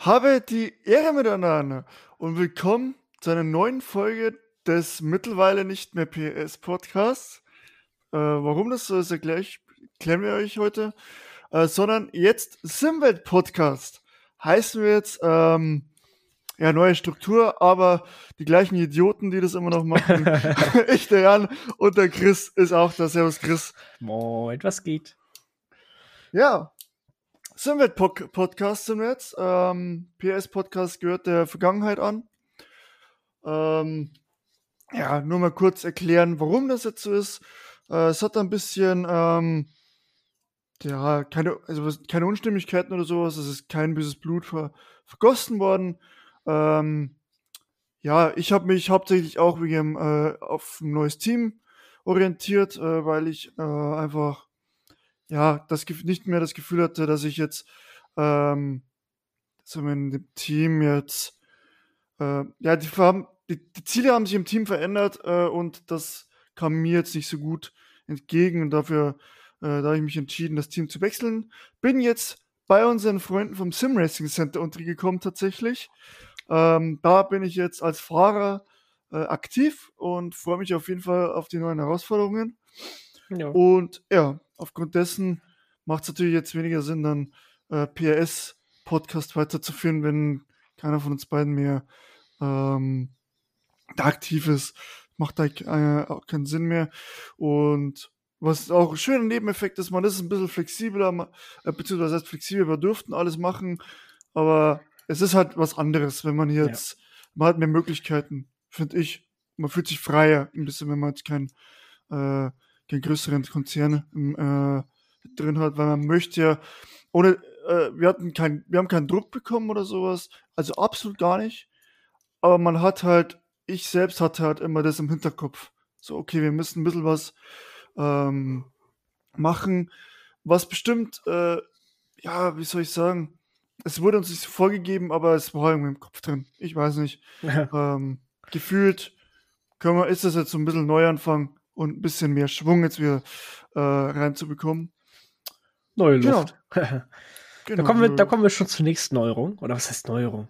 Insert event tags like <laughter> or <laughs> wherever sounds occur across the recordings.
Habe die Ehre miteinander und willkommen zu einer neuen Folge des mittlerweile nicht mehr PS Podcasts. Äh, warum das so ist, erkläre klären wir euch heute. Äh, sondern jetzt Simwelt Podcast. Heißen wir jetzt, ähm, ja, neue Struktur, aber die gleichen Idioten, die das immer noch machen. <laughs> <laughs> ich, der Jan und der Chris ist auch da. Servus, Chris. Moin, was geht? Ja, Simwelt Podcast sind wir jetzt. Ähm, PS Podcast gehört der Vergangenheit an. Ähm, ja, nur mal kurz erklären, warum das jetzt so ist. Äh, es hat ein bisschen, ähm, ja, keine, also keine Unstimmigkeiten oder sowas. Es ist kein böses Blut ver vergossen worden. Ähm, ja, ich habe mich hauptsächlich auch wegen äh, auf ein neues Team orientiert, äh, weil ich äh, einfach ja das nicht mehr das Gefühl hatte, dass ich jetzt ähm, so in dem Team jetzt äh, ja die, die, die, Ziele haben sich im Team verändert äh, und das kam mir jetzt nicht so gut entgegen und dafür äh, da habe ich mich entschieden, das Team zu wechseln. Bin jetzt bei unseren Freunden vom Sim Racing Center untergekommen tatsächlich ähm, da bin ich jetzt als Fahrer äh, aktiv und freue mich auf jeden Fall auf die neuen Herausforderungen. Ja. Und ja, aufgrund dessen macht es natürlich jetzt weniger Sinn, dann äh, PRS-Podcast weiterzuführen, wenn keiner von uns beiden mehr ähm, da aktiv ist. Macht da äh, auch keinen Sinn mehr. Und was auch ein schöner Nebeneffekt ist, man ist ein bisschen flexibler, äh, beziehungsweise heißt flexibel, wir durften alles machen, aber es ist halt was anderes, wenn man jetzt, ja. man hat mehr Möglichkeiten, finde ich. Man fühlt sich freier, ein bisschen, wenn man jetzt keinen äh, kein größeren Konzern äh, drin hat, weil man möchte ja, ohne, äh, wir hatten kein, wir haben keinen Druck bekommen oder sowas, also absolut gar nicht. Aber man hat halt, ich selbst hatte halt immer das im Hinterkopf. So, okay, wir müssen ein bisschen was ähm, machen, was bestimmt, äh, ja, wie soll ich sagen, es wurde uns nicht so vorgegeben, aber es war irgendwie im Kopf drin. Ich weiß nicht. Ja. Ähm, gefühlt können wir, ist das jetzt so ein bisschen Neuanfang und ein bisschen mehr Schwung jetzt wieder äh, reinzubekommen. Neue Luft. <laughs> Genau. genau. Da, kommen wir, da kommen wir schon zur nächsten Neuerung. Oder was heißt Neuerung?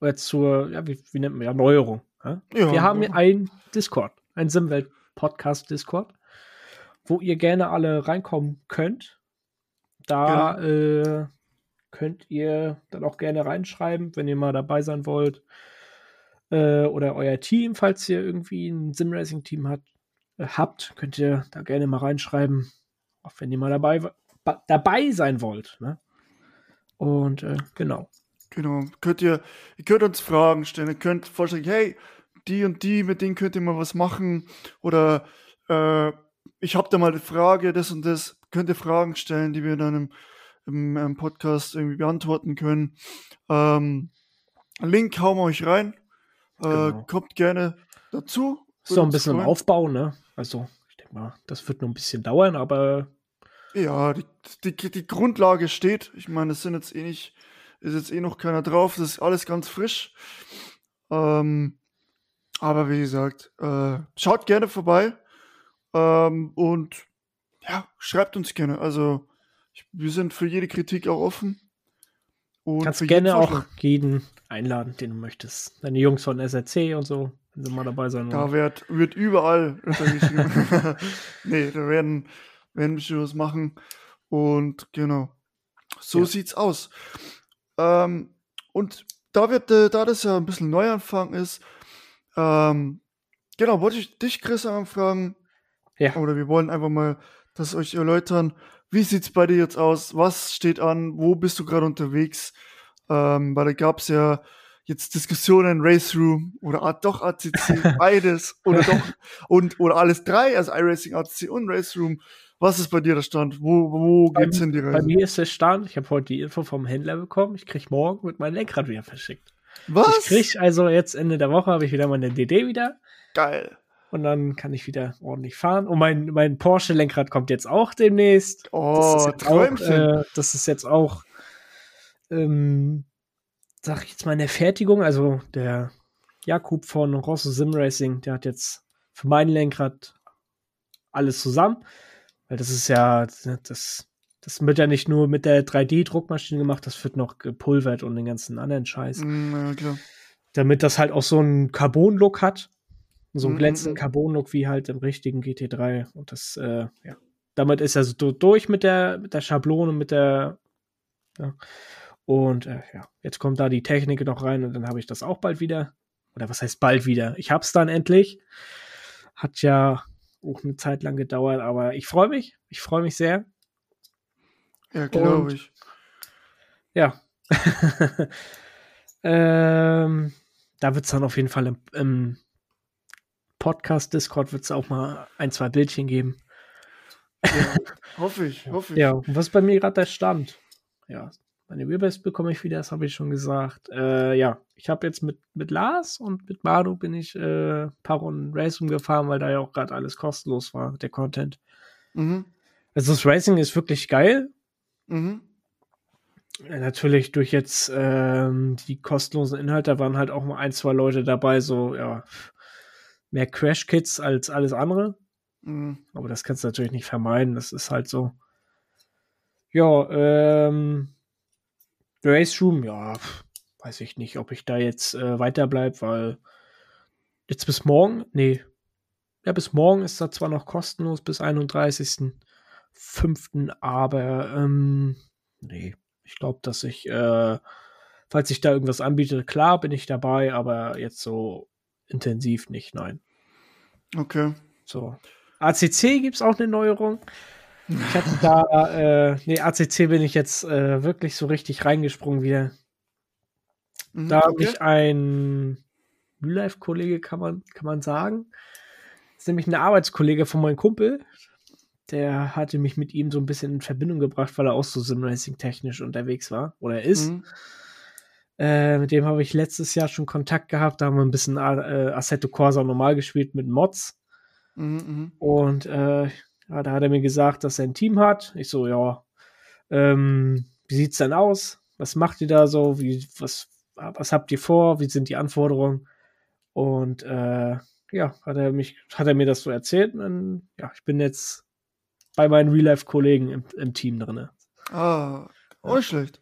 Oder zur, ja, wie, wie nennt man ja, Neuerung. Ja? Ja, wir haben ja. ein Discord, ein Simwelt-Podcast-Discord, wo ihr gerne alle reinkommen könnt. Da genau. äh, könnt ihr dann auch gerne reinschreiben, wenn ihr mal dabei sein wollt. Äh, oder euer Team, falls ihr irgendwie ein Simracing-Team hat, äh, habt, könnt ihr da gerne mal reinschreiben. Auch wenn ihr mal dabei, dabei sein wollt. Ne? Und äh, genau. Genau. Könnt ihr, ihr könnt uns Fragen stellen. Ihr könnt vorschlagen, hey, die und die, mit denen könnt ihr mal was machen. Oder äh, ich habe da mal eine Frage, das und das. Könnt ihr Fragen stellen, die wir dann im im, im Podcast irgendwie beantworten können. Ähm, Link hauen wir euch rein. Äh, genau. Kommt gerne dazu. Noch ein bisschen im Aufbau, ne? Also, ich denke mal, das wird noch ein bisschen dauern, aber. Ja, die, die, die Grundlage steht. Ich meine, es sind jetzt eh nicht, ist jetzt eh noch keiner drauf. Das ist alles ganz frisch. Ähm, aber wie gesagt, äh, schaut gerne vorbei. Ähm, und ja, schreibt uns gerne. Also, wir sind für jede Kritik auch offen. Und Kannst gerne auch jeden einladen, den du möchtest. Deine Jungs von SRC und so, wenn sie mal dabei sein wollen. Da wird, wird überall <laughs> <laughs> nee, da werden, werden wir was machen. Und genau. So ja. sieht's aus. Ähm, und da wird, äh, da das ja ein bisschen Neuanfang ist, ähm, genau, wollte ich dich, Chris, anfragen. Ja. Oder wir wollen einfach mal das euch erläutern, wie sieht's bei dir jetzt aus? Was steht an? Wo bist du gerade unterwegs? Ähm, weil da gab's ja jetzt Diskussionen, Race Room oder doch ACC, beides oder doch <laughs> und oder alles drei, also iRacing, ACC und Race Room. Was ist bei dir der Stand? Wo, wo geht's bei, in die Reise? Bei mir ist der Stand, ich habe heute die Info vom Händler bekommen, ich krieg morgen mit meinem Lenkrad wieder verschickt. Was? Ich krieg also jetzt Ende der Woche habe ich wieder meine DD wieder. Geil und dann kann ich wieder ordentlich fahren. Und mein, mein Porsche-Lenkrad kommt jetzt auch demnächst. Oh, das ist, auch, äh, das ist jetzt auch, ähm, sag ich jetzt mal, in der Fertigung. Also der Jakub von Rosso Sim Racing, der hat jetzt für mein Lenkrad alles zusammen. Weil das ist ja, das Das wird ja nicht nur mit der 3D-Druckmaschine gemacht, das wird noch gepulvert und den ganzen anderen Scheiß. Mm, ja, klar. Damit das halt auch so einen Carbon-Look hat. So einen mm, glänzenden mm. Carbon-Look wie halt im richtigen GT3. Und das, äh, ja. Damit ist er so durch mit der, mit der Schablone, mit der. Ja. Und äh, ja, jetzt kommt da die Technik noch rein und dann habe ich das auch bald wieder. Oder was heißt bald wieder? Ich hab's dann endlich. Hat ja auch eine Zeit lang gedauert, aber ich freue mich. Ich freue mich sehr. Ja, glaube ich. Ja. <laughs> ähm, da wird es dann auf jeden Fall im, im Podcast Discord wird es auch mal ein, zwei Bildchen geben. Ja, hoffe ich, hoffe <laughs> ich. Ja, was bei mir gerade der Stand? Ja, meine Wheelbase bekomme ich wieder, das habe ich schon gesagt. Äh, ja, ich habe jetzt mit, mit Lars und mit Manu bin ich äh, ein paar Runden Racing gefahren, weil da ja auch gerade alles kostenlos war, der Content. Mhm. Also das Racing ist wirklich geil. Mhm. Ja, natürlich durch jetzt ähm, die kostenlosen Inhalte waren halt auch mal ein, zwei Leute dabei, so, ja, mehr Crash-Kits als alles andere. Mhm. Aber das kannst du natürlich nicht vermeiden, das ist halt so. Ja, ähm, Race Room, ja, weiß ich nicht, ob ich da jetzt äh, weiterbleibe, weil jetzt bis morgen, nee, ja, bis morgen ist da zwar noch kostenlos bis 31 fünften, aber ähm, nee, ich glaube, dass ich, äh, falls sich da irgendwas anbietet, klar bin ich dabei, aber jetzt so intensiv nicht, nein. Okay. So. ACC gibt es auch eine Neuerung. Ich hatte da, äh, nee, ACC bin ich jetzt äh, wirklich so richtig reingesprungen wieder. Mhm, da habe ich ein Real-Life-Kollege, kann man, kann man sagen. Das ist nämlich ein Arbeitskollege von meinem Kumpel der hatte mich mit ihm so ein bisschen in Verbindung gebracht, weil er auch so Simracing-technisch unterwegs war oder ist. Mhm. Äh, mit dem habe ich letztes Jahr schon Kontakt gehabt. Da haben wir ein bisschen äh, Assetto Corsa normal gespielt mit Mods. Mhm, mhm, und äh, ja, da hat er mir gesagt, dass er ein Team hat. Ich so, ja, ähm, wie sieht's denn aus? Was macht ihr da so? Wie, was, was habt ihr vor? Wie sind die Anforderungen? Und äh, ja, hat er mich, hat er mir das so erzählt. Und dann, ja, ich bin jetzt bei meinen Real-Life-Kollegen im, im, Team drin. Ah, auch nicht schlecht.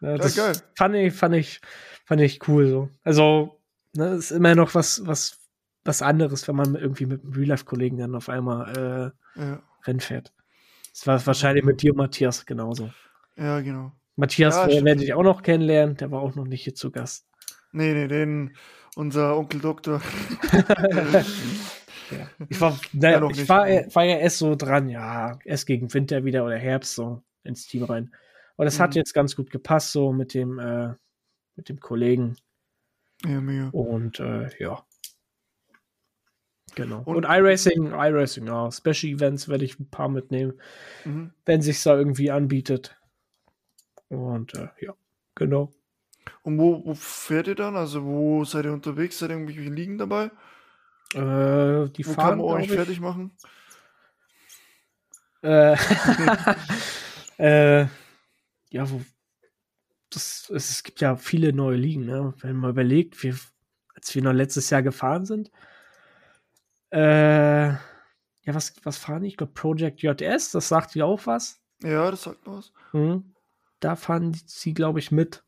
Ja, das geil. Fand ich, fand ich, fand ich cool so. Also, ne, ist immer noch was, was, was anderes, wenn man irgendwie mit einem Real-Life-Kollegen dann auf einmal äh, ja. Rennen fährt. Das war wahrscheinlich mit dir und Matthias genauso. Ja, genau. Matthias ja, werde ich auch noch kennenlernen, der war auch noch nicht hier zu Gast. Nee, nee, den, unser Onkel Doktor. <laughs> Ja. Ich war, naja, ich war, war, ja erst so dran, ja, erst gegen Winter wieder oder Herbst so ins Team rein. Aber das mhm. hat jetzt ganz gut gepasst, so mit dem, äh, mit dem Kollegen. Ja, mega. Und äh, ja. Genau. Und, Und iRacing, iRacing, ja. Special Events werde ich ein paar mitnehmen, mhm. wenn sich da irgendwie anbietet. Und äh, ja, genau. Und wo, wo fährt ihr dann? Also wo seid ihr unterwegs? Seid ihr irgendwie liegen dabei? Äh, die Wo fahren, kann man euch fertig machen? Äh, <laughs> <laughs> äh, ja, wo, das, es gibt ja viele neue Ligen, ne? wenn man überlegt, wir, als wir noch letztes Jahr gefahren sind, äh, ja, was, was fahren die? Ich glaube, Project JS, das sagt dir auch was. Ja, das sagt was. Mhm. Da fahren sie, glaube ich, mit.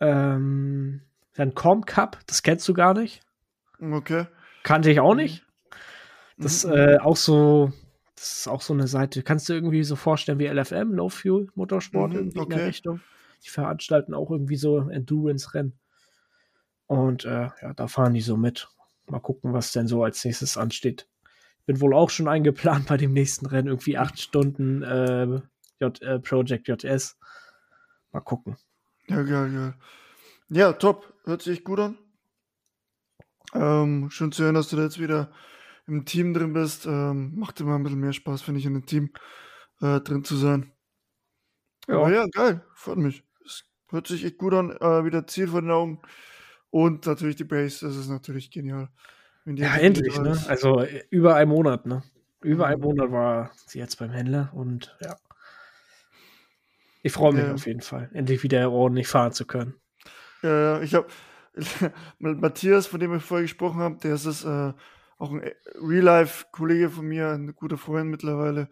Ähm, dann Com Cup, das kennst du gar nicht. Okay. Kannte ich auch nicht. Das mhm. äh, auch so, das ist auch so eine Seite. Kannst du irgendwie so vorstellen wie LFM, No Fuel Motorsport, mhm, irgendwie okay. in der Richtung. Die veranstalten auch irgendwie so Endurance-Rennen. Und äh, ja, da fahren die so mit. Mal gucken, was denn so als nächstes ansteht. Bin wohl auch schon eingeplant <laughs> bei dem nächsten Rennen, irgendwie acht Stunden äh, J, äh, Project JS. Mal gucken. Ja, geil, geil. Ja, top. Hört sich gut an. Ähm, schön zu hören, dass du da jetzt wieder im Team drin bist. Ähm, macht immer ein bisschen mehr Spaß, finde ich, in einem Team äh, drin zu sein. Ja. Aber ja, geil. Freut mich. Es hört sich echt gut an. Äh, wieder Ziel vor den Augen. Und natürlich die Base. Das ist natürlich genial. Ja, endlich, ne? Also äh, über einen Monat, ne? Über einen mhm. Monat war sie jetzt beim Händler und ja. Ich freue mich ja. auf jeden Fall, endlich wieder ordentlich fahren zu können. Ja, ja. Ich habe <laughs> Matthias, von dem ich vorher gesprochen habe, der ist es, äh, auch ein äh, Real-Life-Kollege von mir, ein guter Freund mittlerweile.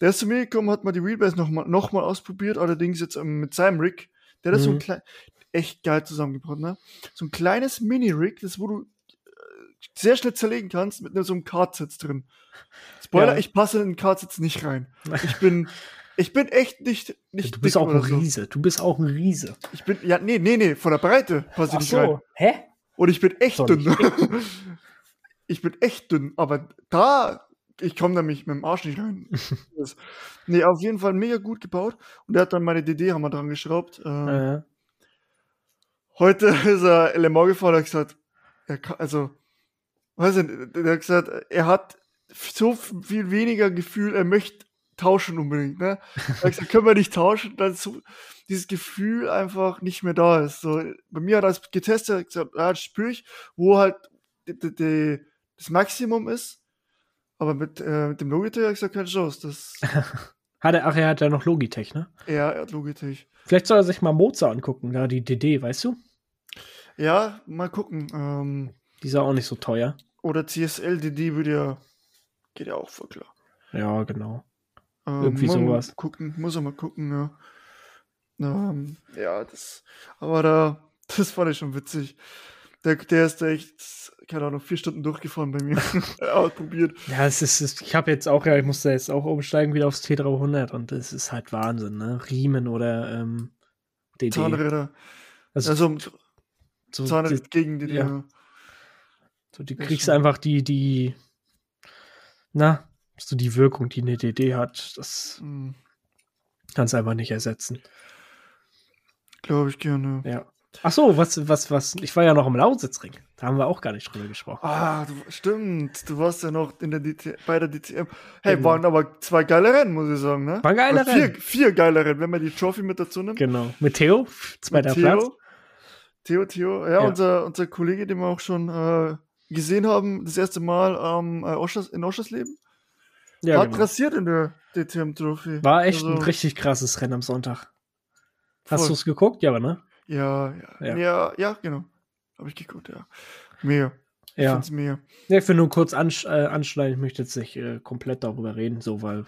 Der ist zu mir gekommen, hat mal die Wheelbase nochmal noch mal ausprobiert, allerdings jetzt ähm, mit seinem Rig. Der hat mhm. so ein mhm. klein, echt geil zusammengebaut, ne? So ein kleines Mini-Rig, das wo du äh, sehr schnell zerlegen kannst mit so einem Kartsitz drin. Spoiler, ja. ich passe in den Kartsitz nicht rein. Ich bin, <laughs> ich bin echt nicht, nicht Du bist auch ein Riese. So. Du bist auch ein Riese. Ich bin, ja, nee, nee, nee, von der Breite passe ich nicht so. rein. Hä? Und ich bin echt dünn. <laughs> ich bin echt dünn, aber da, ich komme nämlich mit dem Arsch nicht rein. <laughs> nee, auf jeden Fall mega gut gebaut. Und er hat dann meine DD-Hammer dran geschraubt. Ähm, ja. Heute <laughs> ist er LMO gefahren, er hat gesagt, er kann, also, weiß ich nicht, er hat gesagt, er hat so viel weniger Gefühl, er möchte tauschen unbedingt, ne? Er hat gesagt, können wir nicht tauschen, dann so, dieses Gefühl einfach nicht mehr da ist. So, bei mir hat er das getestet, gesagt, ja, das spüre ich, wo halt die, die, die, das Maximum ist. Aber mit, äh, mit dem Logitech hat er gesagt, keine Chance. Das <laughs> hat er, ach, er hat ja noch Logitech, ne? Ja, er hat Logitech. Vielleicht soll er sich mal Mozart angucken, da die DD, weißt du? Ja, mal gucken. Ähm, die ist auch nicht so teuer. Oder CSL DD würde ja, geht ja auch voll klar. Ja, genau. Ähm, Irgendwie sowas. Gucken, muss er mal gucken, ja. Ähm, ja, das, aber da, <laughs> das fand ich schon witzig. Der, der ist echt, keine Ahnung, vier Stunden durchgefahren bei mir. <laughs> Ausprobiert. Ja, es ist, es, ich habe jetzt auch, ja, ich musste jetzt auch umsteigen wieder aufs T300 und es ist halt Wahnsinn, ne? Riemen oder ähm, DD. Zahnräder. Also, also so, Zahnräder gegen die, ja. So, du kriegst einfach die, die, na, so die Wirkung, die eine DD hat, das mhm. kannst du einfach nicht ersetzen. Glaube ich gerne. Ja. Ach so, was, was, was, ich war ja noch im Lausitzring. Da haben wir auch gar nicht drüber gesprochen. Ah, du, stimmt. Du warst ja noch in der DT, bei der DTM. Hey, genau. waren aber zwei geile Rennen, muss ich sagen, ne? Waren geile Rennen. Vier, vier geile Rennen, wenn man die Trophy mit dazu nimmt. Genau. Mit Theo, zweiter Mit Theo, Platz. Theo, Theo, ja, ja, Unser, unser Kollege, den wir auch schon äh, gesehen haben, das erste Mal ähm, Oschers, in Oschersleben. Ja, Hat genau. rasiert in der DTM-Trophy. War echt also, ein richtig krasses Rennen am Sonntag. Hast du es geguckt? Ja, aber ne? Ja, ja, ja, ja, ja genau. Habe ich geguckt, ja. Mehr. Ich ja. mehr. Ja, ich will nur kurz ansch äh, anschneiden, ich möchte jetzt nicht äh, komplett darüber reden, so, weil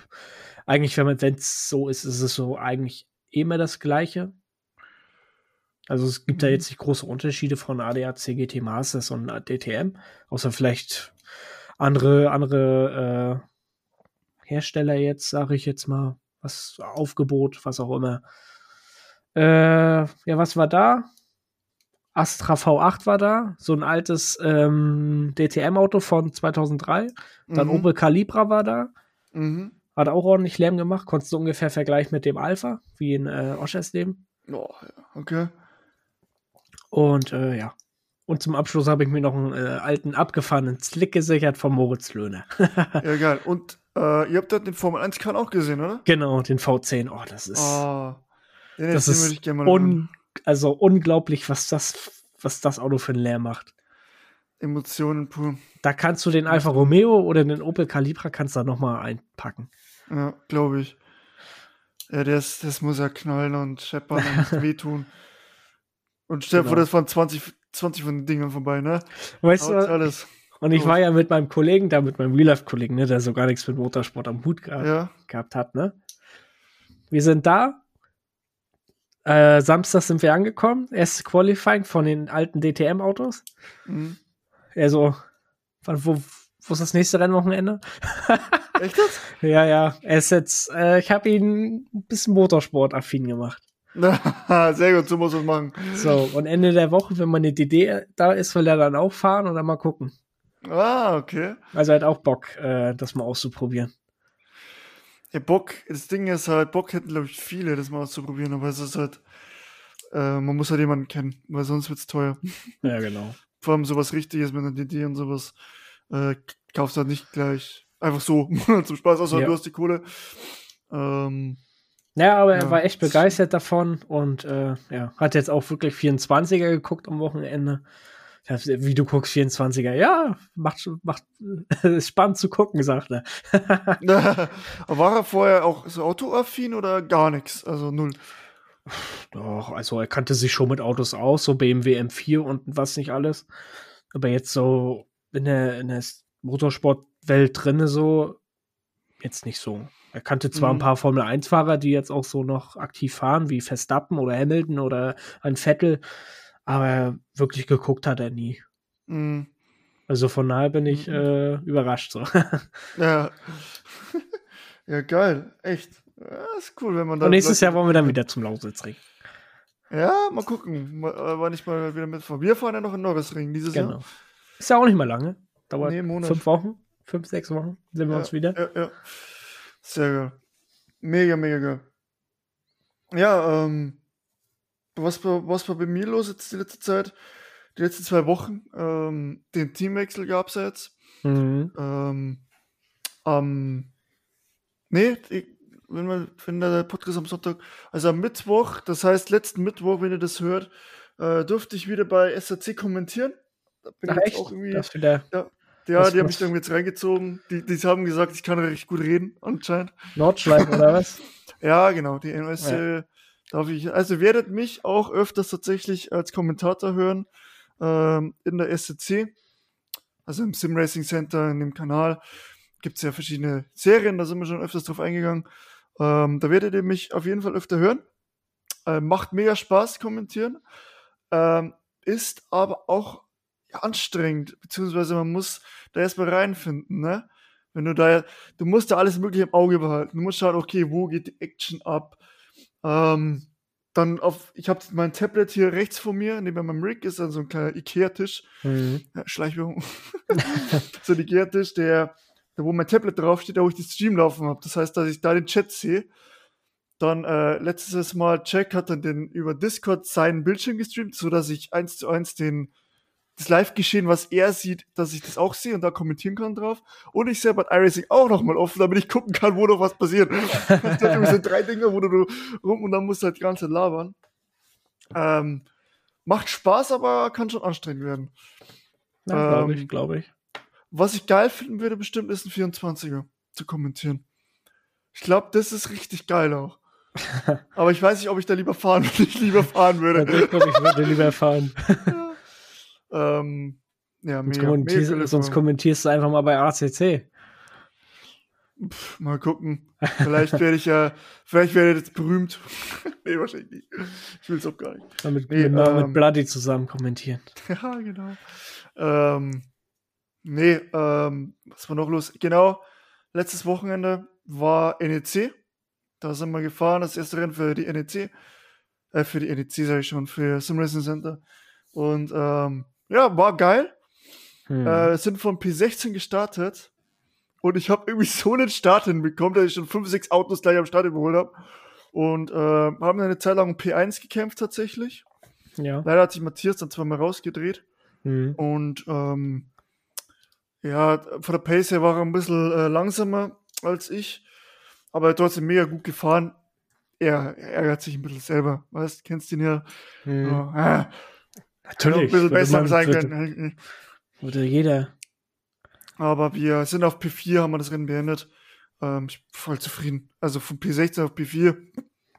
eigentlich, wenn es so ist, ist es so eigentlich immer das Gleiche. Also es gibt mhm. da jetzt nicht große Unterschiede von ADAC, GT Masters und DTM, außer vielleicht andere, andere äh, Hersteller jetzt, sage ich jetzt mal, was Aufgebot, was auch immer. Äh, ja, was war da? Astra V8 war da, so ein altes ähm, DTM-Auto von 2003. Dann mhm. Opel Calibra war da. Mhm. Hat auch ordentlich Lärm gemacht. Konntest du ungefähr vergleichen mit dem Alpha, wie in äh, Oschersleben. Oh, ja, okay. Und äh, ja. Und zum Abschluss habe ich mir noch einen äh, alten abgefahrenen Slick gesichert von Moritz Löhner. <laughs> ja, geil. Und äh, ihr habt den Formel 1 Kahn auch gesehen, oder? Genau, den V10. Oh, das ist. Oh. Den das ist un also unglaublich, was das, was das Auto für ein Leer macht. Emotionen pur. Da kannst du den Alfa Romeo oder den Opel Calibra kannst da nochmal einpacken. Ja, glaube ich. Ja, das, das muss ja knallen und scheppern und <laughs> wehtun. Und stell dir genau. vor, das waren 20, 20 von den Dingern vorbei, ne? Weißt du, alles. Und ich war ja mit meinem Kollegen da, mit meinem Real-Life-Kollegen, ne, der so gar nichts mit Motorsport am Hut gehabt, ja. gehabt hat, ne? Wir sind da, äh, Samstag sind wir angekommen, erstes Qualifying von den alten DTM-Autos. Mhm. Er so, wo, wo ist das nächste Rennwochenende? Echt das? <laughs> ja, ja. Er ist jetzt, äh, ich habe ihn ein bisschen Motorsport-affin gemacht. <laughs> Sehr gut, so muss man machen. So, und Ende der Woche, wenn meine DD da ist, will er dann auch fahren und dann mal gucken. Ah, okay. Also er hat auch Bock, äh, das mal auszuprobieren. Ja, Bock, das Ding ist halt, Bock hätten, glaube ich, viele, das mal auszuprobieren, aber es ist halt, äh, man muss halt jemanden kennen, weil sonst wird's teuer. <laughs> Ja, genau. Vor allem sowas Richtiges mit einer DD und sowas, äh, kaufst du halt nicht gleich einfach so <laughs> zum Spaß, außer ja. du hast die Kohle. Ähm, ja, aber er war echt begeistert davon und äh, ja, hat jetzt auch wirklich 24er geguckt am Wochenende. Wie du guckst 24er, ja, macht, macht <laughs> ist spannend zu gucken, sagt er. <laughs> <laughs> War er vorher auch so autoaffin oder gar nichts? Also null. Doch, also er kannte sich schon mit Autos aus, so BMW M4 und was nicht alles. Aber jetzt so in der, in der Motorsportwelt drinne so, jetzt nicht so. Er kannte zwar mhm. ein paar Formel 1-Fahrer, die jetzt auch so noch aktiv fahren, wie Verstappen oder Hamilton oder ein Vettel, aber wirklich geguckt hat er nie. Mhm. Also von daher bin ich mhm. äh, überrascht so. <laughs> ja. ja, geil. Echt. Ja, ist cool, wenn man da. Und nächstes Jahr wollen wir dann wieder zum Lausitzring. Ja, mal gucken. Äh, wann ich mal wieder mitfahren. Wir fahren ja noch in Norrisring dieses genau. Jahr. Ist ja auch nicht mal lange. Dauert nee, fünf Wochen, fünf, sechs Wochen sind wir ja, uns wieder. Ja, ja. Sehr geil. Mega, mega geil. Ja, ähm, was war, was war bei mir los jetzt die letzte Zeit? Die letzten zwei Wochen. Ähm, den Teamwechsel gab es jetzt. Mhm. Ähm, ähm, nee, ich, wenn, man, wenn der Podcast am Sonntag, also am Mittwoch, das heißt letzten Mittwoch, wenn ihr das hört, äh, durfte ich wieder bei SAC kommentieren. Da bin Ach, ich auch irgendwie. Das wieder, ja, ja, die haben mich dann jetzt reingezogen. Die, die haben gesagt, ich kann recht gut reden, anscheinend. Nordschleife oder <laughs> was? ja, genau. Die NOS ja. darf ich. Also werdet mich auch öfters tatsächlich als Kommentator hören ähm, in der SCC. Also im Sim Racing Center, in dem Kanal. Gibt es ja verschiedene Serien, da sind wir schon öfters drauf eingegangen. Ähm, da werdet ihr mich auf jeden Fall öfter hören. Ähm, macht mega Spaß, kommentieren. Ähm, ist aber auch anstrengend, beziehungsweise man muss da erstmal reinfinden, ne? Wenn du da, du musst da alles mögliche im Auge behalten. Du musst schauen, okay, wo geht die Action ab? Ähm, dann auf, ich habe mein Tablet hier rechts vor mir, neben meinem Rig ist dann so ein kleiner Ikea-Tisch. Mhm. Ja, Schleichwerbung. <laughs> so ein Ikea-Tisch, der, der, wo mein Tablet draufsteht, da wo ich die Stream laufen habe. Das heißt, dass ich da den Chat sehe. Dann äh, letztes Mal Jack hat dann den über Discord seinen Bildschirm gestreamt, so dass ich eins zu eins den das Live-Geschehen, was er sieht, dass ich das auch sehe und da kommentieren kann drauf. Und ich selber hat iRacing auch nochmal offen, damit ich gucken kann, wo noch was passiert. <laughs> das sind drei Dinge, wo du rum und dann musst du halt die ganze Zeit labern. Ähm, macht Spaß, aber kann schon anstrengend werden. Ja, glaube ich, ähm, glaube ich. Was ich geil finden würde, bestimmt ist ein 24er zu kommentieren. Ich glaube, das ist richtig geil auch. <laughs> aber ich weiß nicht, ob ich da lieber fahren <laughs> würde. Ich lieber fahren würde. Ja, ich ich würde lieber fahren. Ähm, ja, sonst, kommentierst, sonst kommentierst du einfach mal bei ACC. Pff, mal gucken. Vielleicht werde ich ja, vielleicht werde ich jetzt berühmt. <laughs> nee, wahrscheinlich nicht. Ich will es auch gar nicht. Dann mit, nee, ähm, mit Bloody zusammen kommentieren. <laughs> Ja, genau. Ähm, nee, ähm, was war noch los? Genau, letztes Wochenende war NEC. Da sind wir gefahren, das erste Rennen für die NEC. Äh, für die NEC sage ich schon, für Sim Racing Center. Und ähm, ja, war geil. Hm. Äh, sind von P16 gestartet. Und ich habe irgendwie <laughs> so einen Start hinbekommen, dass ich schon fünf, sechs Autos gleich am Start überholt habe. Und äh, haben eine Zeit lang P1 gekämpft tatsächlich. Ja. Leider hat sich Matthias dann zweimal rausgedreht. Hm. Und ähm, ja, von der Pace her war er ein bisschen äh, langsamer als ich. Aber trotzdem mega gut gefahren. Er, er ärgert sich ein bisschen selber. Weißt, kennst ihn ja. Hm. So, äh, Natürlich. Ein bisschen besser sein können. Würde jeder. Aber wir sind auf P4, haben wir das Rennen beendet. Ähm, ich bin voll zufrieden. Also von P16 auf P4.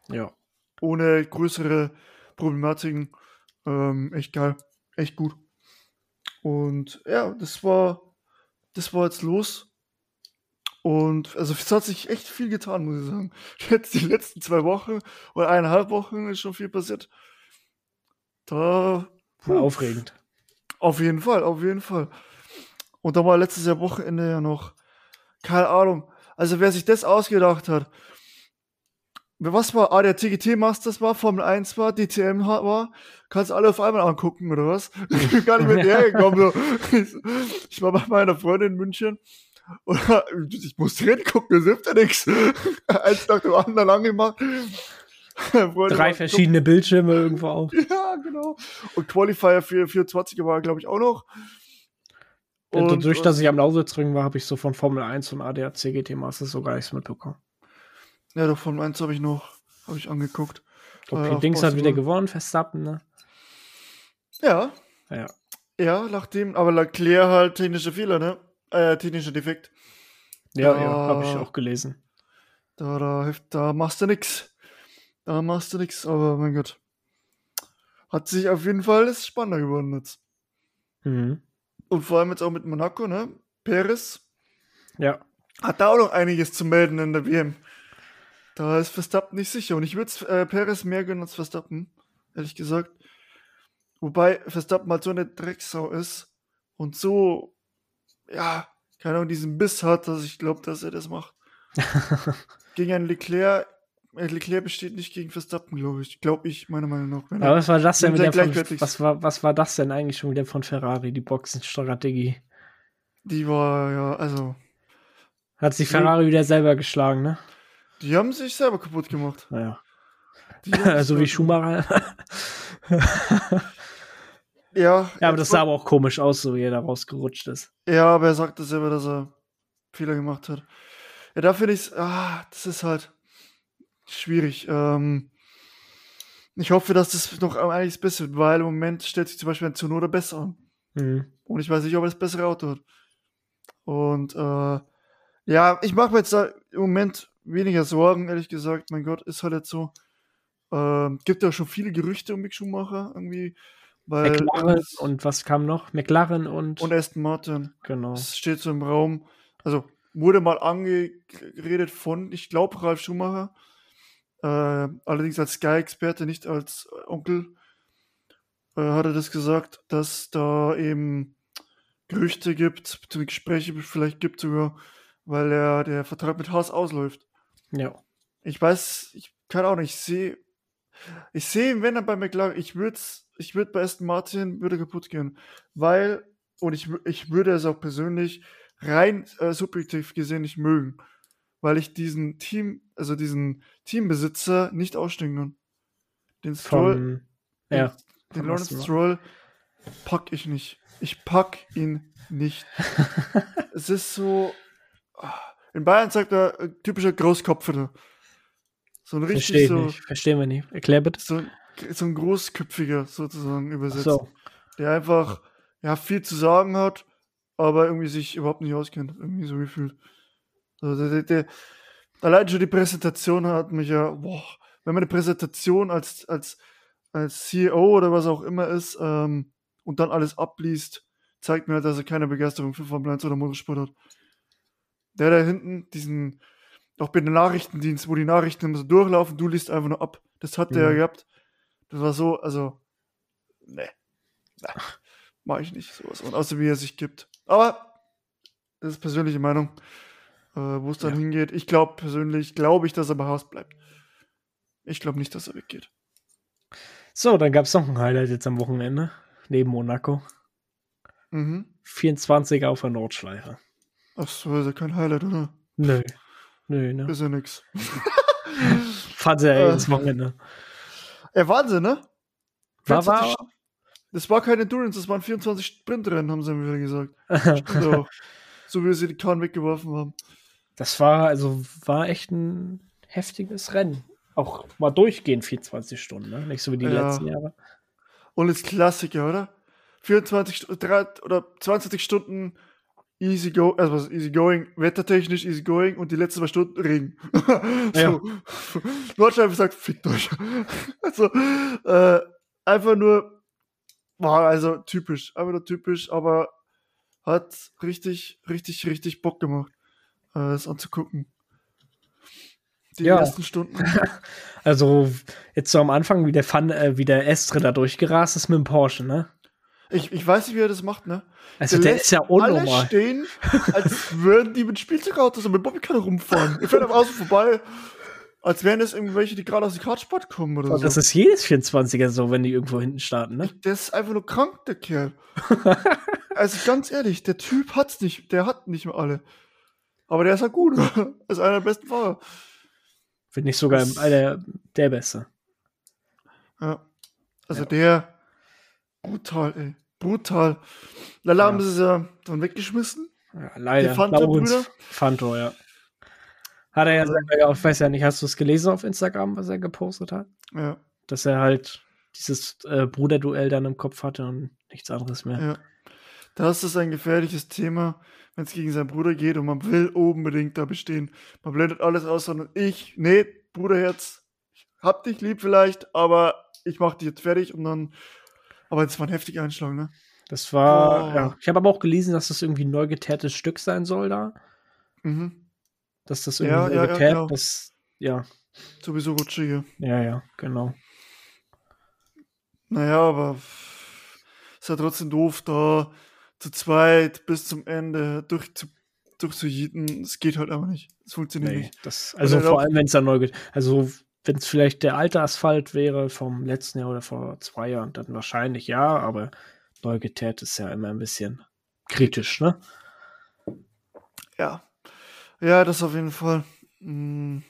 Ja. Ohne größere Problematiken. Ähm, echt geil. Echt gut. Und ja, das war, das war jetzt los. Und also es hat sich echt viel getan, muss ich sagen. Jetzt die letzten zwei Wochen oder eineinhalb Wochen ist schon viel passiert. Da Puh. Aufregend. Auf jeden Fall, auf jeden Fall. Und da war letztes Jahr Wochenende ja noch, keine Ahnung. Also wer sich das ausgedacht hat, was war, ah, der TGT Masters war, Formel 1 war, DTM war, kannst alle auf einmal angucken, oder was? <laughs> Ich bin gar nicht mehr <laughs> hergekommen. So. Ich war bei meiner Freundin in München und <laughs> ich musste reden gucken, das hilft ja nichts. Eins nach dem anderen angemacht. <laughs> Drei verschiedene. Bildschirme irgendwo <laughs> auf. Ja, genau. Und Qualifier für 24 war, glaube ich, auch noch. Und, Dadurch, dass ich am Lausitzring war, habe ich so von Formel 1 und ADAC GT Masters so gar nichts mitbekommen. Ja, doch, Formel 1 habe ich noch, habe ich angeguckt. Okay, äh, Dings hat wieder gewonnen, Verstappen, ne? Ja. Ja. Ja, nachdem, aber Leclerc halt technische Fehler, ne? Äh, technischer Defekt. Ja, da, ja, habe ich auch gelesen. Da, da, da machst du nix da machst du nichts, aber mein Gott. Hat sich auf jeden Fall ist spannender geworden jetzt. Mhm. Und vor allem jetzt auch mit Monaco, ne? Perez. Ja. hat da auch noch einiges zu melden in der WM. Da ist Verstappen nicht sicher. Und ich würde äh, Perez mehr gönnen als Verstappen, ehrlich gesagt. Wobei Verstappen halt so eine Drecksau ist und so, ja, keine Ahnung, diesen Biss hat, dass ich glaube, dass er das macht. <laughs> gegen einen Leclerc, Leclerc besteht nicht gegen Verstappen, glaube ich. Glaube ich, meiner Meinung nach. Aber was war das denn wieder von, was war, was war das denn eigentlich schon wieder von Ferrari, die Boxenstrategie? Die war, ja, also. Hat sich Ferrari wieder selber geschlagen, ne? Die haben sich selber kaputt gemacht. Naja. <laughs> so wie Schumacher. <laughs> ja. Ja, aber das sah aber auch komisch aus, so wie er da rausgerutscht ist. Ja, aber er sagte selber, dass er Fehler gemacht hat. Ja, da finde ich ah, das ist halt schwierig. Ähm, ich hoffe, dass das noch einiges besser wird, weil im Moment stellt sich zum Beispiel ein Zunoda besser an. Mhm. Und ich weiß nicht, ob er das bessere Auto hat. Und äh, ja, ich mache mir jetzt da im Moment weniger Sorgen, ehrlich gesagt. Mein Gott, ist halt jetzt so. Ähm, gibt ja schon viele Gerüchte um Mick Schumacher irgendwie. Weil McLaren und was kam noch? McLaren und. Und Aston Martin. Genau. Das steht so im Raum. Also wurde mal angeredet von, ich glaube, Ralf Schumacher. Äh, allerdings als Sky-Experte, nicht als Onkel. Äh, hat er das gesagt, dass da eben Gerüchte gibt, Gespräche vielleicht gibt sogar, weil der, der Vertrag mit Haas ausläuft. Ja. Ich weiß, ich kann auch nicht, ich sehe, ich sehe, wenn er bei McLaren, ich würde ich würd bei Aston Martin, würde kaputt gehen, weil, und ich, ich würde es auch persönlich rein äh, subjektiv gesehen nicht mögen, weil ich diesen Team, also diesen Teambesitzer nicht ausstehen kann. Den Stroll, Von, den, ja, den Lawrence Stroll pack ich nicht. Ich pack ihn nicht. <laughs> es ist so, ah, in Bayern sagt er äh, typischer Großkopfer. So ein richtig Versteh so. Nicht. Verstehen wir nicht. Erklär bitte. So, so ein Großköpfiger sozusagen übersetzt. So. Der einfach ja viel zu sagen hat, aber irgendwie sich überhaupt nicht auskennt. Irgendwie so gefühlt. Also der, der, der, allein schon die Präsentation hat mich ja, boah, wenn man eine Präsentation als, als, als CEO oder was auch immer ist ähm, und dann alles abliest, zeigt mir halt, dass er keine Begeisterung für Formel 1 oder Motorsport hat der da hinten, diesen, auch bei den Nachrichtendienst, wo die Nachrichten immer so durchlaufen, du liest einfach nur ab. Das hat der ja gehabt. Das war so, also, ne. Na, mach ich nicht sowas. Und außer wie er sich gibt. Aber, das ist persönliche Meinung, wo es dann ja. hingeht. Ich glaube persönlich, glaube ich, dass er bei Haus bleibt. Ich glaube nicht, dass er weggeht. So, dann gab es noch ein Highlight jetzt am Wochenende, neben Monaco. Mhm. 24er auf der Nordschleife. Ach so, ist ja kein Highlight, oder? Nö. Nö, ne? Ist ja nix. <laughs> Fand ja äh, das Wochenende. Ja, Wahnsinn, ne? War, war, das war kein Endurance, das waren 24 Sprintrennen, haben sie mir wieder gesagt. <laughs> so, so wie sie die Kahn weggeworfen haben. Das war, also, war echt ein heftiges Rennen. Auch mal durchgehen 24 Stunden, ne? Nicht so wie die ja. letzten Jahre. Und ist Klassiker, oder? 24 3, oder 22 Stunden easy go, also easy going, wettertechnisch easy going und die letzten zwei Stunden Regen. <laughs> so. Ja. Nordschleife sagt, fickt euch. <laughs> also, äh, einfach nur, war also typisch, einfach nur typisch, aber hat richtig, richtig, richtig Bock gemacht, äh, das anzugucken. Die ja. ersten Stunden. <laughs> also, jetzt so am Anfang, wie der Fun, äh, wie der Estre da durchgerast ist mit dem Porsche, ne? Ich, ich weiß nicht, wie er das macht, ne? Also der, der ist ja unnormal. Alle stehen, als würden die mit Spielzeugautos und mit Bobbycar rumfahren. Ich fährt am Außen vorbei, als wären das irgendwelche, die gerade aus dem Kartsport kommen oder so. Das ist jedes 24er so, wenn die irgendwo hinten starten, ne? Der ist einfach nur krank, der Kerl. <laughs> also ganz ehrlich, der Typ hat's nicht, der hat nicht mehr alle. Aber der ist halt gut. <laughs> ist einer der besten Fahrer. Finde ich sogar einer der Beste. Ja. Also ja. der brutal, ey brutal. Lala ja. haben sie es ja dann weggeschmissen. Ja, leider. Die Fanta-Brüder. Fanto, ja. Hat er ja selber, ich weiß ja nicht, hast du es gelesen auf Instagram, was er gepostet hat? Ja. Dass er halt dieses äh, Bruderduell dann im Kopf hatte und nichts anderes mehr. Ja. Das ist ein gefährliches Thema, wenn es gegen seinen Bruder geht und man will unbedingt da bestehen. Man blendet alles aus, sondern ich, nee, Bruderherz, ich hab dich lieb vielleicht, aber ich mach dich jetzt fertig und dann aber das war ein heftiger Einschlag, ne? Das war, oh. ja. Ich habe aber auch gelesen, dass das irgendwie ein neu geteertes Stück sein soll da. Mhm. dass das irgendwie ja, ja, ja, genau. das, ja. Sowieso rutschige. Ja, ja, genau. Naja, aber ist ja trotzdem doof, da zu zweit bis zum Ende durch zu durchzujieten, es geht halt aber nicht. Es funktioniert nee, nicht. Das, also vor allem, wenn es dann neu geht. Also wenn es vielleicht der alte Asphalt wäre vom letzten Jahr oder vor zwei Jahren, dann wahrscheinlich ja, aber neu geteert ist ja immer ein bisschen kritisch, ne? Ja. Ja, das auf jeden Fall. Hm.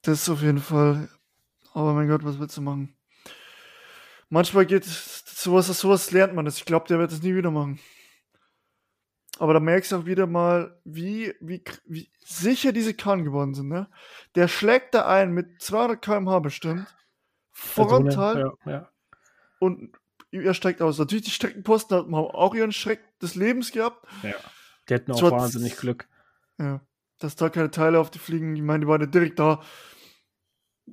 Das auf jeden Fall. Aber mein Gott, was willst du machen? Manchmal geht sowas, sowas lernt man das. Ich glaube, der wird es nie wieder machen. Aber da merkst du auch wieder mal, wie, wie, wie sicher diese Kahn geworden sind. Ne? Der schlägt da ein mit 200 km/h bestimmt. Frontal. Also, ja, ja. Und er steigt aus. Natürlich, die Streckenposten haben auch ihren Schreck des Lebens gehabt. Ja. Die hatten auch Zwar, wahnsinnig Glück. Ja. Dass da keine Teile auf die fliegen. Ich meine, die waren ja direkt da.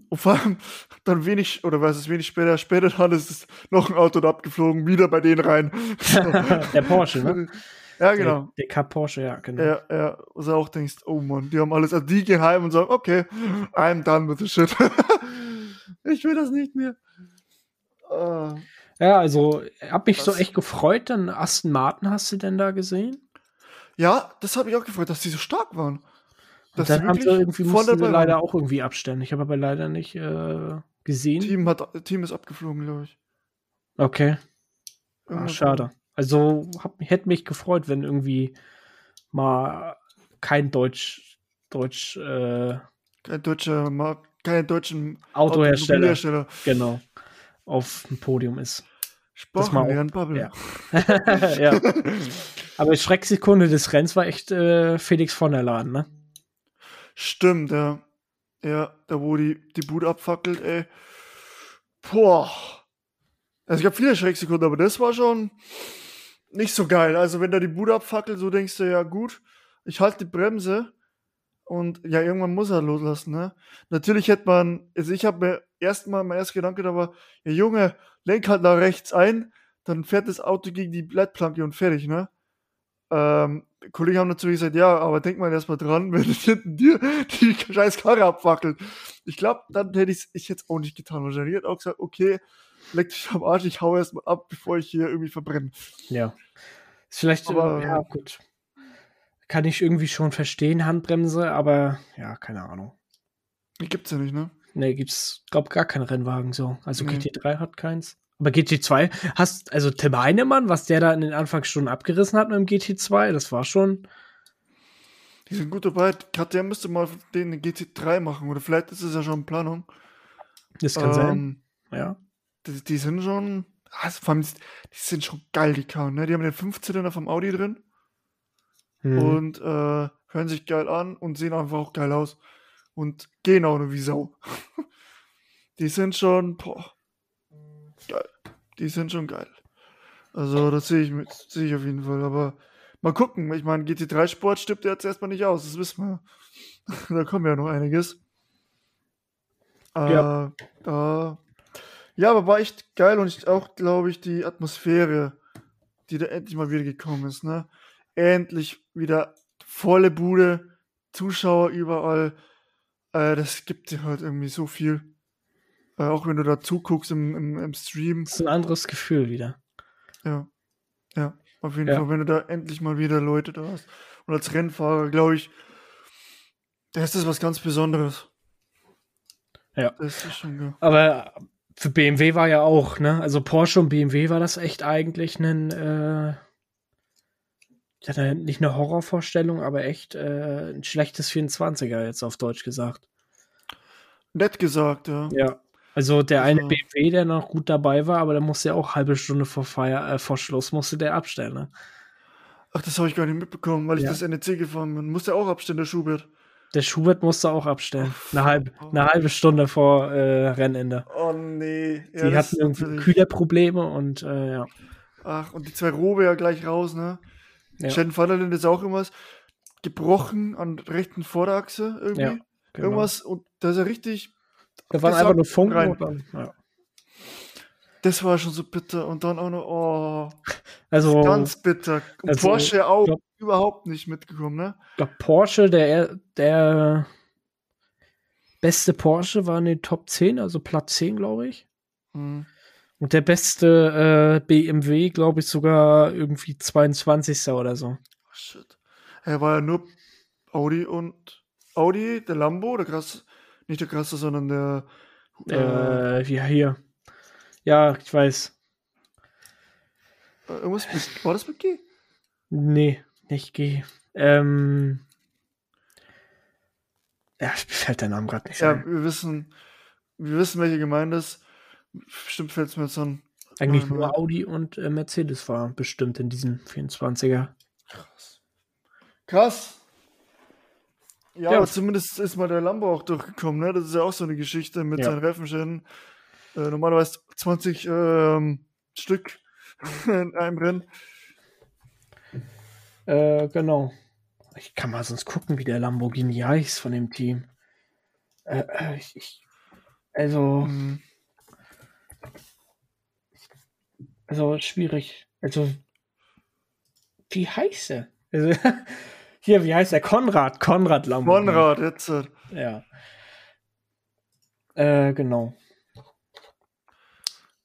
Und vor allem dann wenig, oder was ist wenig später, später dann ist es noch ein Auto da abgeflogen, wieder bei denen rein. <laughs> der Porsche, ne? Ja, genau. Der, der Cup Porsche, ja, genau. Ja, ja. Wo du auch denkst, oh Mann, die haben alles, also die gehen heim und sagen, okay, I'm done with the shit. <laughs> ich will das nicht mehr. Uh, ja, also, hab mich was? so echt gefreut, dann Aston Martin hast du denn da gesehen? Ja, das hat mich auch gefreut, dass die so stark waren. Dass dann haben sie irgendwie mussten sie leider auch irgendwie abstellen. Ich habe aber leider nicht äh, gesehen. Team, hat, Team ist abgeflogen, glaube ich. Okay. Ach, schade. Also hab, hätte mich gefreut, wenn irgendwie mal kein Deutsch, Deutsch, äh, kein deutscher, mal, keine deutschen Autohersteller, genau, auf dem Podium ist. Sprachen lernen, Bubble. Ja. <laughs> ja. <laughs> Aber Schrecksekunde des Rennens war echt äh, Felix von der Laden, ne? Stimmt, ja. Ja, da wo die, die Bude abfackelt, ey. Boah. Also es gab viele Schrecksekunden, aber das war schon nicht so geil. Also wenn da die Bude abfackelt, so denkst du, ja gut, ich halte die Bremse und ja, irgendwann muss er loslassen, ne? Natürlich hätte man, also ich habe mir erstmal, mein erster Gedanke da war, ja Junge, lenk halt nach rechts ein, dann fährt das Auto gegen die Leitplanke und fertig, ne? Ähm, Kollegen haben natürlich gesagt, ja, aber denk mal erstmal dran, <laughs> wenn hinten dir die scheiß Karre abfackelt. Ich glaube, dann hätte ich es jetzt auch nicht getan. Wahrscheinlich hätte auch gesagt, okay, leck dich am Arsch, ich hau erstmal ab, bevor ich hier irgendwie verbrenne. Ja. Ist vielleicht, aber, ja, gut. Kann ich irgendwie schon verstehen, Handbremse, aber ja, keine Ahnung. Die gibt's ja nicht, ne? Ne, gibt's, glaub, gar keinen Rennwagen so. Also nee. GT3 hat keins. Aber GT2, hast, also Tim Heinemann, was der da in den Anfangsstunden abgerissen hat mit dem GT2, das war schon. Die sind gut dabei. Der müsste mal den GT3 machen, oder vielleicht ist es ja schon in Planung. Das kann ähm, sein. Ja die, die sind schon, also vor allem, die, die sind schon geil, die Karren, ne? Die haben den 15er vom Audi drin mhm. und äh, hören sich geil an und sehen einfach auch geil aus und gehen auch nur wie Sau. <laughs> die sind schon, boah, geil. Die sind schon geil. Also, das sehe ich, mit, sehe ich auf jeden Fall, aber mal gucken. Ich meine, GT3 Sport stirbt jetzt erstmal nicht aus, das wissen wir. <laughs> da kommt ja noch einiges. Ja. Äh, da ja, aber war echt geil und ich, auch, glaube ich, die Atmosphäre, die da endlich mal wieder gekommen ist, ne? Endlich wieder volle Bude, Zuschauer überall. Äh, das gibt dir halt irgendwie so viel. Äh, auch wenn du da zuguckst im, im, im, Stream. Das ist ein anderes Gefühl wieder. Ja. Ja, auf jeden ja. Fall, wenn du da endlich mal wieder Leute da hast. Und als Rennfahrer, glaube ich, das ist das was ganz Besonderes. Ja. Das ist schon, ja. Aber für BMW war ja auch, ne? Also Porsche und BMW war das echt eigentlich ein, äh, ich hatte nicht eine Horrorvorstellung, aber echt äh, ein schlechtes 24er jetzt auf Deutsch gesagt. Nett gesagt, ja. Ja. Also der eine BMW, der noch gut dabei war, aber der musste ja auch halbe Stunde vor Feier, äh, vor Schluss musste der abstellen, ne? Ach, das habe ich gar nicht mitbekommen, weil ich ja. das NEC gefahren bin. Musste auch abstellen, der Schubert. Der Schubert musste auch abstellen. Eine halbe, eine halbe Stunde vor äh, Rennende. Oh nee. Ja, die hatten irgendwie Kühlerprobleme und äh, ja. Ach, und die zwei Robe ja gleich raus, ne? Ja. Shannon Vanderland ist auch irgendwas gebrochen an der rechten Vorderachse irgendwie. Ja, genau. Irgendwas und da ist er richtig. Da waren einfach nur Funken rein. und dann, ja. Das war schon so bitter und dann auch noch, oh. Also, ganz bitter. Also, Porsche auch glaub, überhaupt nicht mitgekommen, ne? Ich glaube, Porsche, der, der beste Porsche war in den Top 10, also Platz 10, glaube ich. Mhm. Und der beste äh, BMW, glaube ich, sogar irgendwie 22. oder so. Oh, shit. Er war ja nur Audi und Audi, der Lambo, der krass, nicht der krasse, sondern der. Äh, äh, ja, hier. Ja, ich weiß. Äh, irgendwas mit, war das mit G? Nee, nicht G. Ähm. Ja, mir fällt der Name gerade nicht Ja, ein. wir wissen, wir wissen, welche Gemeinde ist. Bestimmt fällt es mir jetzt an. Eigentlich nur Audi und äh, Mercedes war bestimmt in diesem 24er. Krass. Krass. Ja, ja, aber zumindest ist mal der Lambo auch durchgekommen, ne? Das ist ja auch so eine Geschichte mit ja. seinen Reifenschäden. Äh, normalerweise 20 ähm, Stück <laughs> in einem Rennen. Äh, genau. Ich kann mal sonst gucken, wie der Lamborghini heißt von dem Team. Äh, äh ich, ich, also. Mhm. Also schwierig. Also. Wie heißt er? Also, <laughs> hier, wie heißt er? Konrad. Konrad Lamborghini. Konrad, jetzt. Ja. Äh, genau.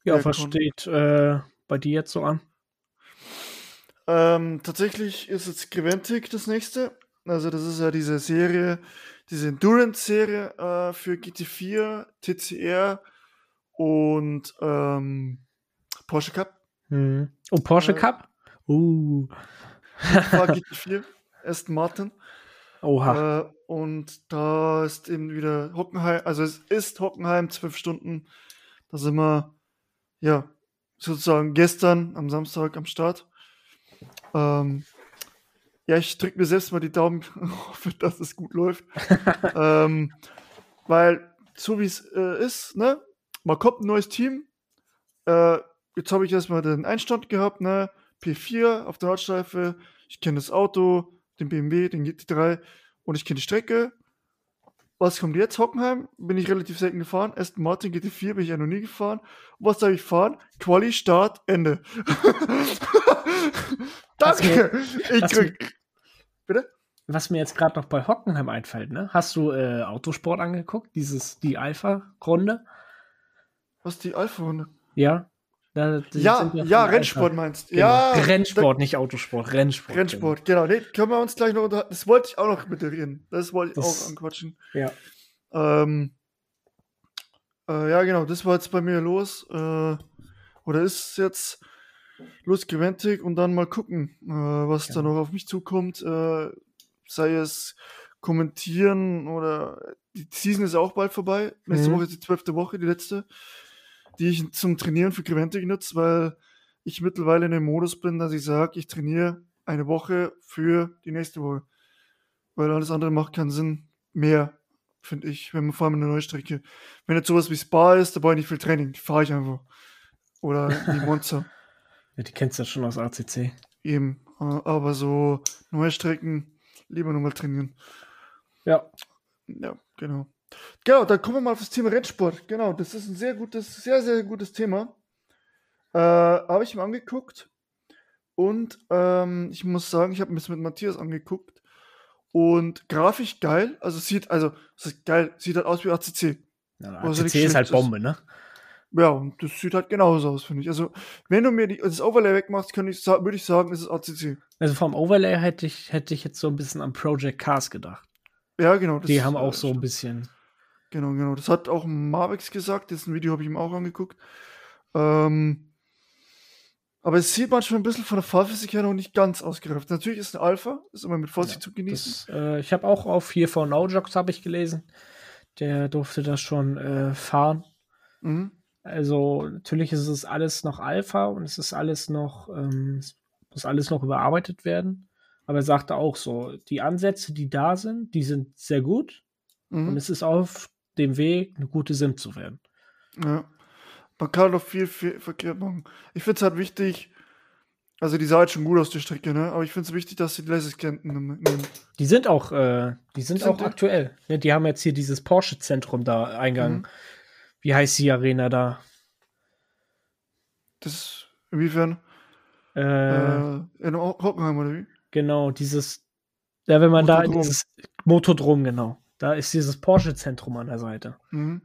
Ja, was steht äh, bei dir jetzt so an? Ähm, tatsächlich ist jetzt Greventic das nächste. Also das ist ja diese Serie, diese Endurance-Serie äh, für GT4, TCR und ähm, Porsche Cup. Hm. Oh, Porsche äh, Cup? Uh. GT4, Aston Martin. Oha. Äh, und da ist eben wieder Hockenheim, also es ist Hockenheim, zwölf Stunden. Da sind wir, ja, sozusagen gestern am Samstag am Start. Ähm, ja, ich drücke mir selbst mal die Daumen, <laughs> hoffe, dass es gut läuft. <laughs> ähm, weil, so wie es äh, ist, ne, man kommt ein neues Team. Äh, jetzt habe ich erstmal den Einstand gehabt, ne, P4 auf der Nordschleife. Ich kenne das Auto, den BMW, den GT3 und ich kenne die Strecke. Was kommt jetzt? Hockenheim bin ich relativ selten gefahren. Aston Martin GT4 bin ich ja noch nie gefahren. Was darf ich fahren? Quali, Start, Ende. <laughs> Danke. ich krieg. Bitte? Was mir jetzt gerade noch bei Hockenheim einfällt, ne? Hast du äh, Autosport angeguckt? Dieses, die Alpha-Runde? Was die Alpha-Runde? Ja. Da, ja, ja, Rennsport Alpha. meinst genau. Ja. Rennsport, da, nicht Autosport, Rennsport. Rennsport, genau. genau. Nee, können wir uns gleich noch unterhalten. Das wollte ich auch noch moderieren. Das wollte ich das, auch anquatschen. Ja. Ähm, äh, ja, genau, das war jetzt bei mir los. Äh, oder ist jetzt los und dann mal gucken, äh, was ja. da noch auf mich zukommt. Äh, sei es kommentieren oder die Season ist auch bald vorbei. Nächste mhm. Woche ist die zwölfte Woche, die letzte, die ich zum Trainieren für Gewentig nutze, weil ich mittlerweile in dem Modus bin, dass ich sage, ich trainiere eine Woche für die nächste Woche. Weil alles andere macht keinen Sinn mehr, finde ich, wenn man vor allem eine neue Strecke. Wenn jetzt sowas wie Spa ist, da brauche ich nicht viel Training, die fahre ich einfach. Oder die <laughs> Monster. Ja, die kennst du ja schon aus ACC. Eben, äh, aber so neue Strecken lieber nochmal trainieren. Ja. Ja, genau. Genau, dann kommen wir mal auf das Thema Rennsport. Genau, das ist ein sehr gutes, sehr, sehr gutes Thema. Äh, habe ich mir angeguckt. Und ähm, ich muss sagen, ich habe mir das mit Matthias angeguckt. Und grafisch geil. Also sieht, also, geil, sieht halt aus wie ACC. Ja, ACC ist halt Bombe, ne? Ja, und das sieht halt genauso aus, finde ich. Also, wenn du mir die, das Overlay wegmachst, ich, würde ich sagen, ist es ACC. Also vom Overlay hätte ich, hätte ich jetzt so ein bisschen an Project Cars gedacht. Ja, genau. die haben auch so ein bisschen. Genau, genau. Das hat auch Marvex gesagt. Das Video habe ich ihm auch angeguckt. Ähm, aber es sieht manchmal ein bisschen von der Fahrphysik her noch nicht ganz ausgereift. Natürlich ist eine Alpha, ist immer mit Vorsicht ja, zu genießen. Das, äh, ich habe auch auf hier von No Jogs habe ich gelesen. Der durfte das schon äh, fahren. Mhm. Also natürlich ist es alles noch Alpha und es ist alles noch, ähm, muss alles noch überarbeitet werden. Aber er sagte auch so, die Ansätze, die da sind, die sind sehr gut. Mhm. Und es ist auf dem Weg, eine gute Sim zu werden. Ja. Man kann noch viel, viel verkehrt machen. Ich finde es halt wichtig, also die sah halt schon gut aus, die Strecke, ne? Aber ich finde es wichtig, dass sie die Laserskenten nehmen. Die sind auch, äh, die sind, sind auch die? aktuell. Ne? Die haben jetzt hier dieses Porsche-Zentrum da Eingang. Mhm wie heißt die Arena da? Das inwiefern? Äh, äh, in Hockenheim, oder wie? Genau, dieses, ja, wenn man Motodrom. da in dieses Motodrom, genau. Da ist dieses Porsche-Zentrum an der Seite. Mhm.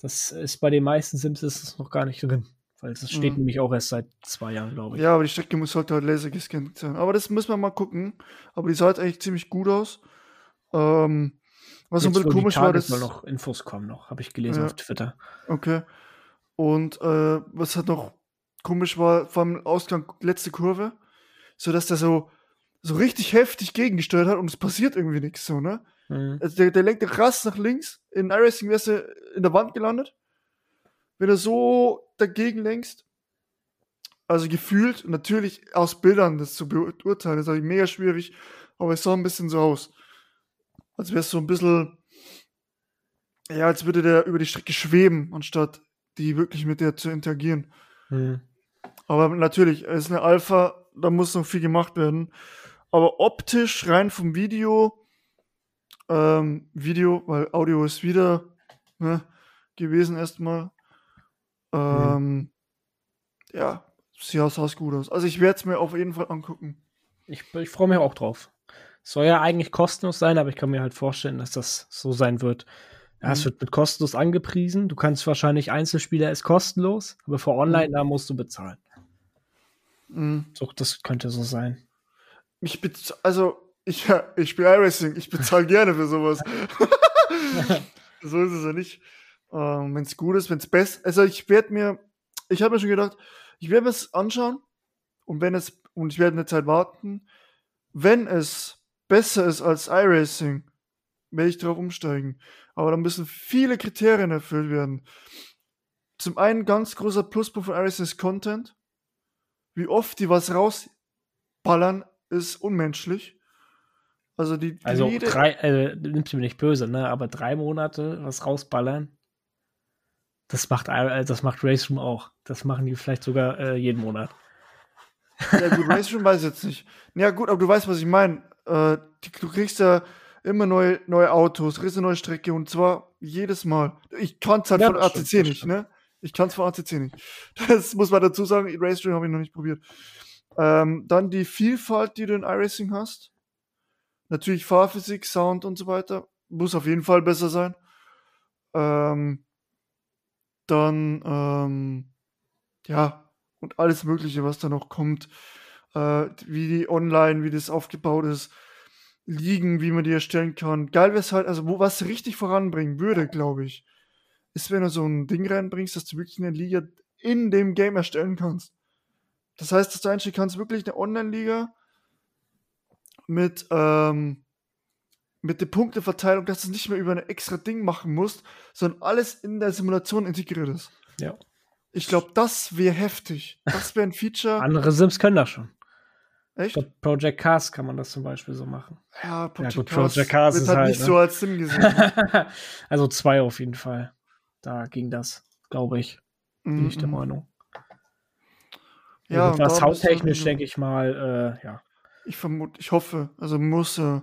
Das ist bei den meisten Sims ist es noch gar nicht drin. Weil es steht mhm. nämlich auch erst seit zwei Jahren, glaube ich. Ja, aber die Strecke muss halt halt laser gescannt sein. Aber das müssen wir mal gucken. Aber die sah halt eigentlich ziemlich gut aus. Ähm, was Jetzt, ein bisschen komisch war, dass mal noch Infos kommen noch, habe ich gelesen ja. auf Twitter. Okay. Und äh, was halt noch komisch war, vom Ausgang letzte Kurve, so dass der so so richtig heftig gegengesteuert hat und es passiert irgendwie nichts so, ne? Mhm. Also der, der lenkt krass nach links. In iRacing wärst du in der Wand gelandet. Wenn du so dagegen lenkst. Also gefühlt, natürlich aus Bildern das zu beurteilen, ist halt mega schwierig, aber es sah ein bisschen so aus. Als wäre es so ein bisschen, ja, als würde der über die Strecke schweben, anstatt die wirklich mit der zu interagieren. Mhm. Aber natürlich, es ist eine Alpha, da muss noch viel gemacht werden. Aber optisch, rein vom Video, ähm, Video, weil Audio ist wieder ne, gewesen erstmal. Ähm, mhm. Ja, sah es gut aus. Also ich werde es mir auf jeden Fall angucken. Ich, ich freue mich auch drauf. Soll ja eigentlich kostenlos sein, aber ich kann mir halt vorstellen, dass das so sein wird. Ja, mhm. es wird mit kostenlos angepriesen. Du kannst wahrscheinlich Einzelspieler ist kostenlos, aber für Online, mhm. da musst du bezahlen. Mhm. So, das könnte so sein. Ich also, ich, ich spiele iRacing, ich bezahle gerne für sowas. <laughs> so ist es ja nicht. Ähm, wenn es gut ist, wenn es best. Also ich werde mir, ich habe mir schon gedacht, ich werde mir es anschauen und wenn es, und ich werde eine Zeit warten, wenn es besser ist als iRacing, werde ich darauf umsteigen. Aber da müssen viele Kriterien erfüllt werden. Zum einen ganz großer Pluspunkt von iRacing ist Content. Wie oft die was rausballern, ist unmenschlich. Also die, die also drei, äh, nimmst du mir nicht böse, ne? Aber drei Monate was rausballern, das macht, äh, das macht Race Room auch. Das machen die vielleicht sogar äh, jeden Monat. Ja, gut, Race Room weiß ich jetzt nicht. Ja, gut, aber du weißt, was ich meine. Äh, du kriegst ja immer neue, neue Autos, kriegst eine neue Strecke und zwar jedes Mal. Ich kann es halt ja, von ACC stimmt, nicht, ne? Ich kann es von ACC nicht. Das muss man dazu sagen. Race Room habe ich noch nicht probiert. Ähm, dann die Vielfalt, die du in iRacing hast. Natürlich Fahrphysik, Sound und so weiter. Muss auf jeden Fall besser sein. Ähm, dann, ähm, ja, und alles Mögliche, was da noch kommt, äh, wie die online, wie das aufgebaut ist, liegen, wie man die erstellen kann. Geil wäre es halt, also wo, was richtig voranbringen würde, glaube ich, ist, wenn du so ein Ding reinbringst, dass du wirklich eine Liga in dem Game erstellen kannst. Das heißt, dass du einstellen kannst, wirklich eine Online-Liga mit, ähm, mit der Punkteverteilung, dass du nicht mehr über ein extra Ding machen musst, sondern alles in der Simulation integriert ist. Ja. Ich glaube, das wäre heftig. Das wäre ein Feature. <laughs> Andere Sims können das schon. Echt? Glaub, Project Cars kann man das zum Beispiel so machen. Ja, Project, ja, gut, Cars, Project Cars ist halt, halt nicht ne? so als Sim gesehen. <laughs> also zwei auf jeden Fall. Da ging das, glaube ich. Bin mm ich der. Meinung. Ja, und das soundtechnisch denke ich mal, äh, ja. Ich vermute, ich hoffe, also muss. Äh,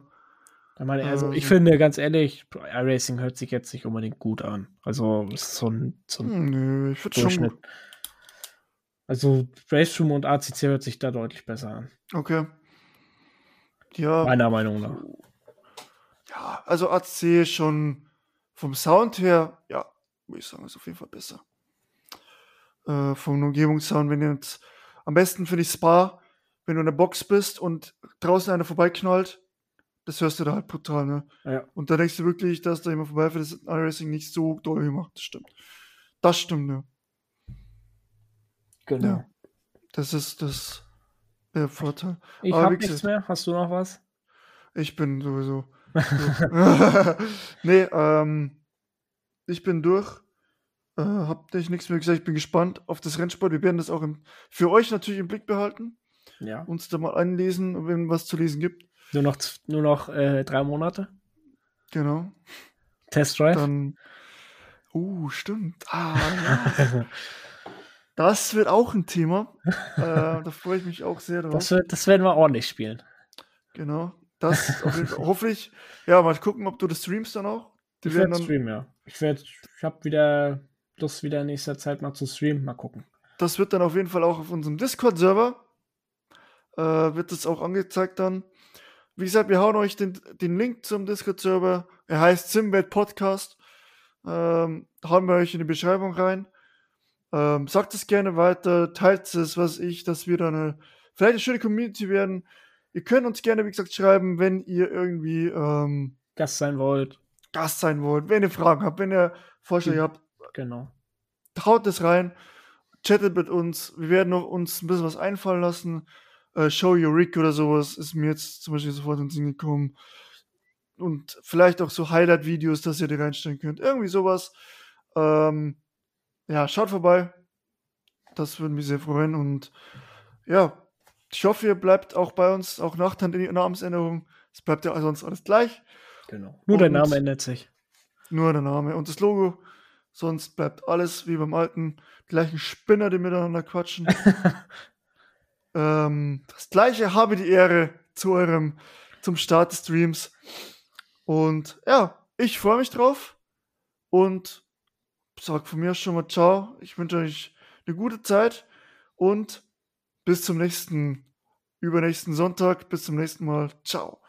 meine, also ich finde ganz ehrlich, iRacing hört sich jetzt nicht unbedingt gut an. Also ist so ein, so ein hm, Nö, ich Durchschnitt. Schon... Also Raceroom und ACC hört sich da deutlich besser an. Okay. Ja. Meiner Meinung nach. Ja, also ACC schon vom Sound her, ja, würde ich sagen, ist auf jeden Fall besser. Äh, vom Umgebungssound, wenn ihr jetzt am besten finde ich Spa, wenn du in der Box bist und draußen einer vorbeiknallt, das hörst du da halt brutal, ne? Ja. Und da denkst du wirklich, dass da jemand vorbeifährt, das ist iRacing nicht so doll gemacht. Das stimmt. Das stimmt, ne? Genau. Ja. Das ist das der Vorteil. Ich habe nichts mehr. Hast du noch was? Ich bin sowieso. <laughs> <laughs> nee, ähm, ich bin durch. Äh, hab ich nichts mehr gesagt. Ich bin gespannt auf das Rennsport. Wir werden das auch im, für euch natürlich im Blick behalten. Ja. Uns da mal anlesen, wenn was zu lesen gibt. Nur noch, nur noch äh, drei Monate. Genau. Test Drive. Dann. Uh, stimmt. Ah, ja. <laughs> das wird auch ein Thema. äh, da freue ich mich auch sehr drauf. Das, wird, das werden wir ordentlich spielen. Genau. Das hoffe ich. Ja, mal gucken, ob du das streamst dann auch. Die ich werde streamen, ja. Ich werde, ich habe wieder Lust, wieder in nächster Zeit mal zu streamen. Mal gucken. Das wird dann auf jeden Fall auch auf unserem Discord-Server äh, wird das auch angezeigt dann. Wie gesagt, wir hauen euch den, den Link zum Discord-Server. Er heißt Simbad Podcast. Ähm, hauen wir euch in die Beschreibung rein. Ähm, sagt es gerne weiter, teilt es, was ich, dass wir dann eine, vielleicht eine schöne Community werden. Ihr könnt uns gerne, wie gesagt, schreiben, wenn ihr irgendwie ähm, Gast sein wollt. Gast sein wollt, wenn ihr Fragen habt, wenn ihr Vorschläge habt. Genau. Haut es rein, chattet mit uns. Wir werden noch uns ein bisschen was einfallen lassen. Äh, Show Your Rick oder sowas ist mir jetzt zum Beispiel sofort in den Sinn gekommen. Und vielleicht auch so Highlight-Videos, dass ihr die reinstellen könnt. Irgendwie sowas. Ähm, ja, schaut vorbei. Das würde mich sehr freuen. Und ja, ich hoffe, ihr bleibt auch bei uns, auch nach der Namensänderung. Es bleibt ja sonst alles gleich. Genau. Nur Und der Name ändert sich. Nur der Name und das Logo. Sonst bleibt alles wie beim alten, gleichen Spinner, die miteinander quatschen. <laughs> ähm, das gleiche habe die Ehre zu eurem, zum Start des Streams. Und ja, ich freue mich drauf und sag von mir schon mal ciao. Ich wünsche euch eine gute Zeit und bis zum nächsten, übernächsten Sonntag. Bis zum nächsten Mal. Ciao.